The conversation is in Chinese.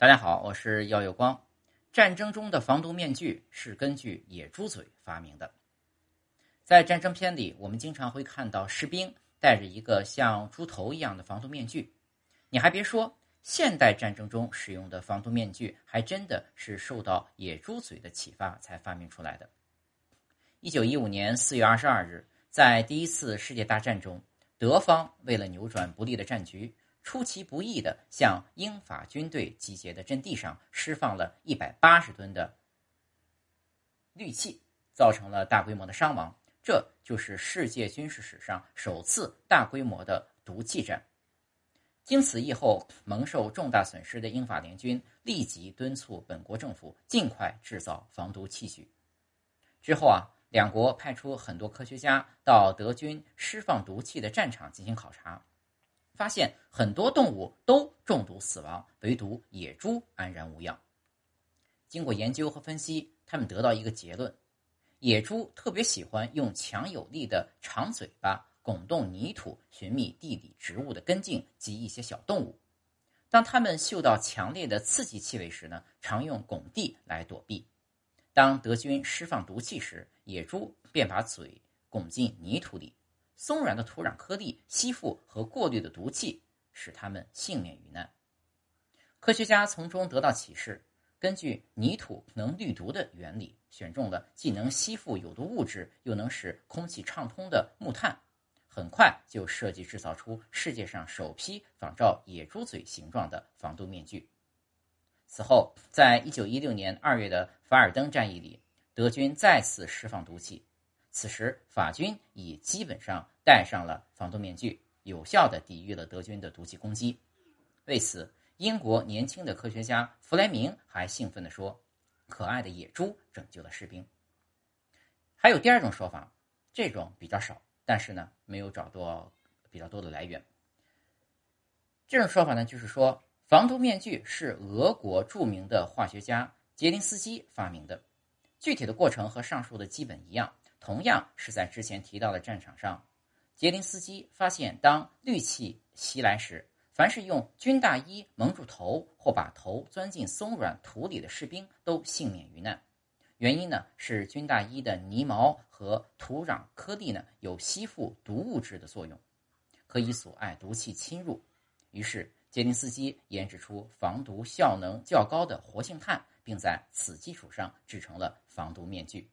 大家好，我是耀有光。战争中的防毒面具是根据野猪嘴发明的。在战争片里，我们经常会看到士兵戴着一个像猪头一样的防毒面具。你还别说，现代战争中使用的防毒面具还真的是受到野猪嘴的启发才发明出来的。一九一五年四月二十二日，在第一次世界大战中，德方为了扭转不利的战局。出其不意地向英法军队集结的阵地上释放了一百八十吨的氯气，造成了大规模的伤亡。这就是世界军事史上首次大规模的毒气战。经此役后，蒙受重大损失的英法联军立即敦促本国政府尽快制造防毒器具。之后啊，两国派出很多科学家到德军释放毒气的战场进行考察。发现很多动物都中毒死亡，唯独野猪安然无恙。经过研究和分析，他们得到一个结论：野猪特别喜欢用强有力的长嘴巴拱动泥土，寻觅地里植物的根茎及一些小动物。当它们嗅到强烈的刺激气味时呢，常用拱地来躲避。当德军释放毒气时，野猪便把嘴拱进泥土里。松软的土壤颗粒吸附和过滤的毒气，使它们幸免于难。科学家从中得到启示，根据泥土能滤毒的原理，选中了既能吸附有毒物质，又能使空气畅通的木炭。很快就设计制造出世界上首批仿照野猪嘴形状的防毒面具。此后，在一九一六年二月的凡尔登战役里，德军再次释放毒气。此时，法军已基本上戴上了防毒面具，有效地抵御了德军的毒气攻击。为此，英国年轻的科学家弗莱明还兴奋地说：“可爱的野猪拯救了士兵。”还有第二种说法，这种比较少，但是呢，没有找到比较多的来源。这种说法呢，就是说防毒面具是俄国著名的化学家杰林斯基发明的，具体的过程和上述的基本一样。同样是在之前提到的战场上，杰林斯基发现，当氯气袭来时，凡是用军大衣蒙住头或把头钻进松软土里的士兵都幸免于难。原因呢是军大衣的泥毛和土壤颗粒呢有吸附毒物质的作用，可以阻碍毒气侵入。于是杰林斯基研制出防毒效能较高的活性炭，并在此基础上制成了防毒面具。